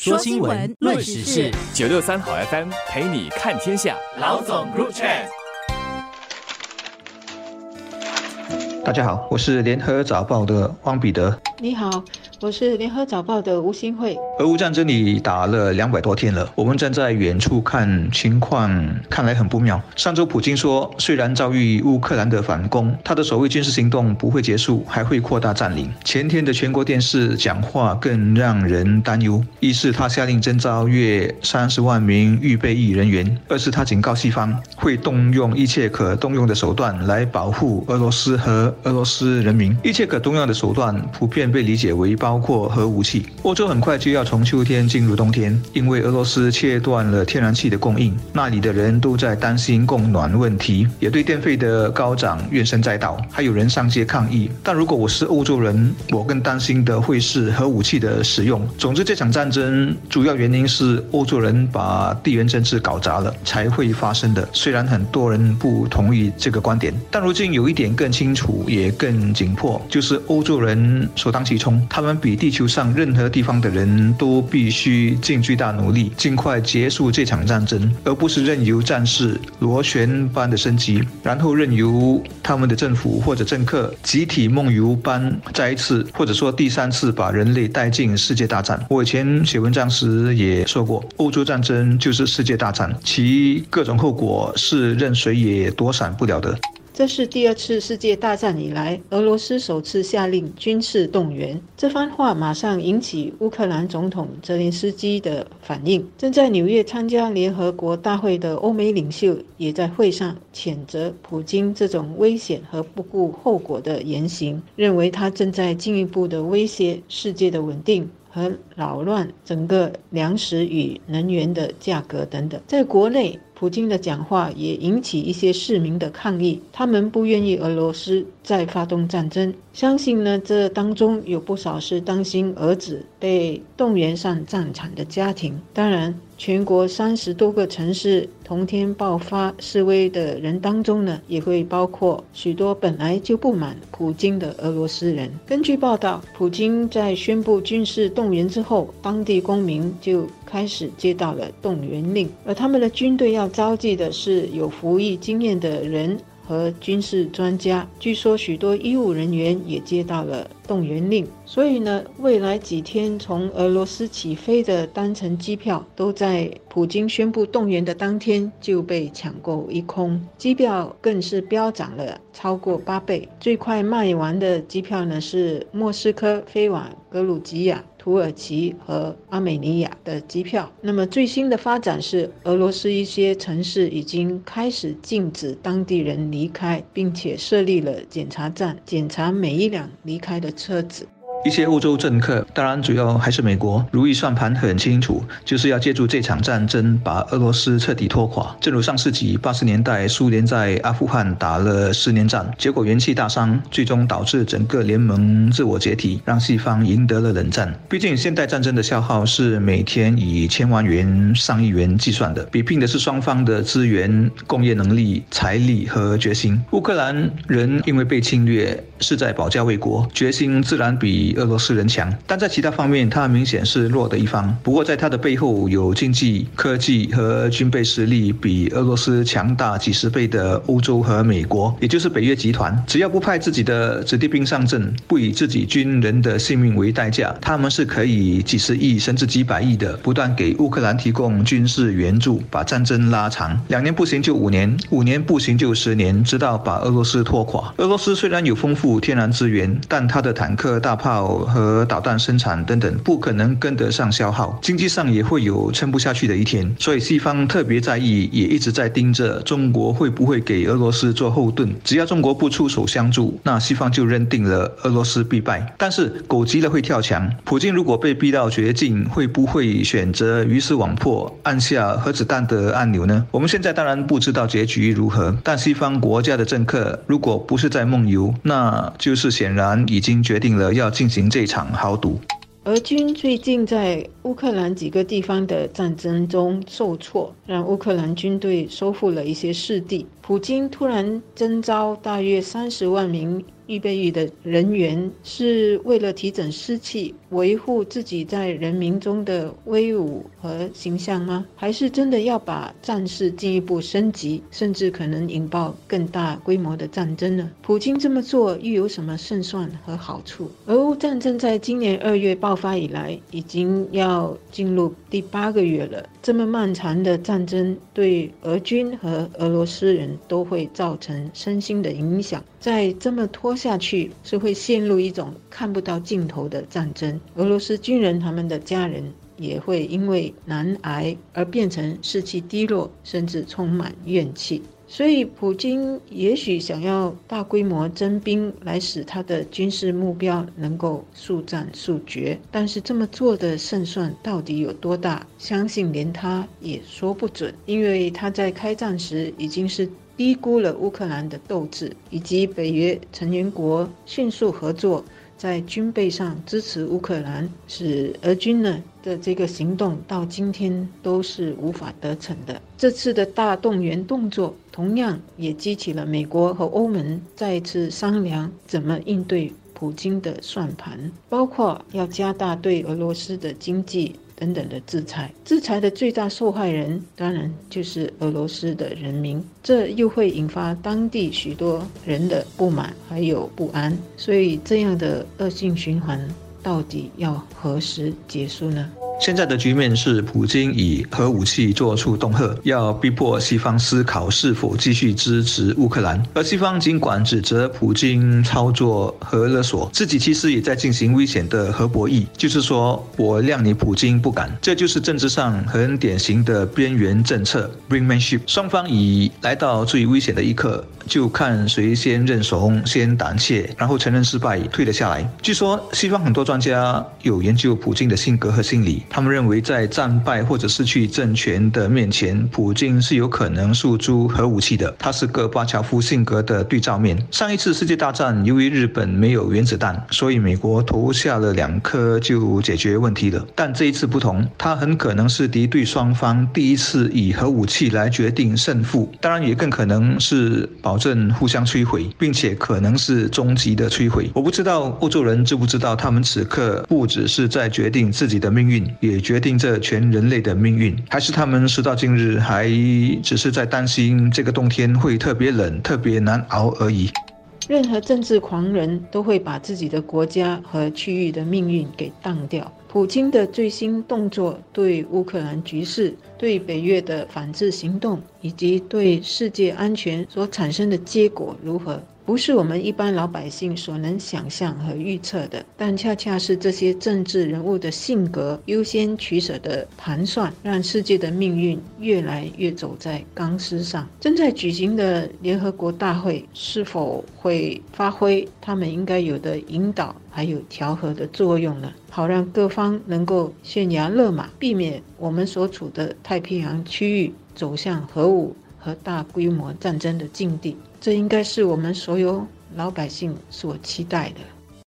说新闻，论时事，九六三好 FM 陪你看天下。老总入场。大家好，我是联合早报的汪彼得。你好。我是联合早报的吴新慧。俄乌战争里打了两百多天了，我们站在远处看，情况看来很不妙。上周普京说，虽然遭遇乌克兰的反攻，他的所谓军事行动不会结束，还会扩大占领。前天的全国电视讲话更让人担忧：一是他下令征召约三十万名预备役人员；二是他警告西方会动用一切可动用的手段来保护俄罗斯和俄罗斯人民。一切可动用的手段普遍被理解为包。括核武器。欧洲很快就要从秋天进入冬天，因为俄罗斯切断了天然气的供应，那里的人都在担心供暖问题，也对电费的高涨怨声载道，还有人上街抗议。但如果我是欧洲人，我更担心的会是核武器的使用。总之，这场战争主要原因是欧洲人把地缘政治搞砸了，才会发生的。虽然很多人不同意这个观点，但如今有一点更清楚，也更紧迫，就是欧洲人首当其冲，他们。比地球上任何地方的人都必须尽最大努力，尽快结束这场战争，而不是任由战事螺旋般的升级，然后任由他们的政府或者政客集体梦游般再一次，或者说第三次把人类带进世界大战。我以前写文章时也说过，欧洲战争就是世界大战，其各种后果是任谁也躲闪不了的。这是第二次世界大战以来，俄罗斯首次下令军事动员。这番话马上引起乌克兰总统泽连斯基的反应。正在纽约参加联合国大会的欧美领袖也在会上谴责普京这种危险和不顾后果的言行，认为他正在进一步的威胁世界的稳定和扰乱整个粮食与能源的价格等等。在国内。普京的讲话也引起一些市民的抗议，他们不愿意俄罗斯再发动战争。相信呢，这当中有不少是担心儿子被动员上战场的家庭。当然。全国三十多个城市同天爆发示威的人当中呢，也会包括许多本来就不满普京的俄罗斯人。根据报道，普京在宣布军事动员之后，当地公民就开始接到了动员令，而他们的军队要召集的是有服役经验的人。和军事专家，据说许多医务人员也接到了动员令，所以呢，未来几天从俄罗斯起飞的单程机票都在普京宣布动员的当天就被抢购一空，机票更是飙涨了超过八倍。最快卖完的机票呢是莫斯科飞往格鲁吉亚。土耳其和阿美尼亚的机票。那么最新的发展是，俄罗斯一些城市已经开始禁止当地人离开，并且设立了检查站，检查每一辆离开的车子。一些欧洲政客，当然主要还是美国，如意算盘很清楚，就是要借助这场战争把俄罗斯彻底拖垮。正如上世纪八十年代，苏联在阿富汗打了十年战，结果元气大伤，最终导致整个联盟自我解体，让西方赢得了冷战。毕竟现代战争的消耗是每天以千万元、上亿元计算的，比拼的是双方的资源、工业能力、财力和决心。乌克兰人因为被侵略，是在保家卫国，决心自然比。俄罗斯人强，但在其他方面，他明显是弱的一方。不过，在他的背后有经济、科技和军备实力比俄罗斯强大几十倍的欧洲和美国，也就是北约集团。只要不派自己的子弟兵上阵，不以自己军人的性命为代价，他们是可以几十亿甚至几百亿的不断给乌克兰提供军事援助，把战争拉长。两年不行就五年，五年不行就十年，直到把俄罗斯拖垮。俄罗斯虽然有丰富天然资源，但他的坦克、大炮。和导弹生产等等不可能跟得上消耗，经济上也会有撑不下去的一天。所以西方特别在意，也一直在盯着中国会不会给俄罗斯做后盾。只要中国不出手相助，那西方就认定了俄罗斯必败。但是狗急了会跳墙，普京如果被逼到绝境，会不会选择鱼死网破，按下核子弹的按钮呢？我们现在当然不知道结局如何，但西方国家的政客如果不是在梦游，那就是显然已经决定了要进。行这场豪赌。俄军最近在乌克兰几个地方的战争中受挫，让乌克兰军队收复了一些失地。普京突然征召大约三十万名预备役的人员是为了提振士气，维护自己在人民中的威武和形象吗？还是真的要把战事进一步升级，甚至可能引爆更大规模的战争呢？普京这么做又有什么胜算和好处？俄乌战争在今年二月爆发以来，已经要进入第八个月了。这么漫长的战争，对俄军和俄罗斯人都会造成身心的影响。在这么拖下去，是会陷入一种看不到尽头的战争。俄罗斯军人他们的家人也会因为难挨而变成士气低落，甚至充满怨气。所以，普京也许想要大规模征兵来使他的军事目标能够速战速决，但是这么做的胜算到底有多大？相信连他也说不准，因为他在开战时已经是低估了乌克兰的斗志，以及北约成员国迅速合作。在军备上支持乌克兰，使俄军呢的这个行动到今天都是无法得逞的。这次的大动员动作，同样也激起了美国和欧盟再次商量怎么应对普京的算盘，包括要加大对俄罗斯的经济。等等的制裁，制裁的最大受害人当然就是俄罗斯的人民，这又会引发当地许多人的不满还有不安，所以这样的恶性循环到底要何时结束呢？现在的局面是，普京以核武器做出恫吓，要逼迫西方思考是否继续支持乌克兰。而西方尽管指责普京操作核勒索，自己其实也在进行危险的核博弈，就是说我谅你普京不敢。这就是政治上很典型的边缘政策 b r i n g m a n s h i p。双方已来到最危险的一刻，就看谁先认怂、先胆怯，然后承认失败，退了下来。据说西方很多专家有研究普京的性格和心理。他们认为，在战败或者失去政权的面前，普京是有可能诉诸核武器的。他是戈巴乔夫性格的对照面。上一次世界大战，由于日本没有原子弹，所以美国投下了两颗就解决问题了。但这一次不同，他很可能是敌对双方第一次以核武器来决定胜负。当然，也更可能是保证互相摧毁，并且可能是终极的摧毁。我不知道欧洲人知不知道，他们此刻不只是在决定自己的命运。也决定着全人类的命运，还是他们时到今日还只是在担心这个冬天会特别冷、特别难熬而已。任何政治狂人都会把自己的国家和区域的命运给当掉。普京的最新动作对乌克兰局势、对北约的反制行动以及对世界安全所产生的结果如何？不是我们一般老百姓所能想象和预测的，但恰恰是这些政治人物的性格、优先取舍的盘算，让世界的命运越来越走在钢丝上。正在举行的联合国大会是否会发挥他们应该有的引导还有调和的作用呢？好让各方能够悬崖勒马，避免我们所处的太平洋区域走向核武和大规模战争的境地。这应该是我们所有老百姓所期待的。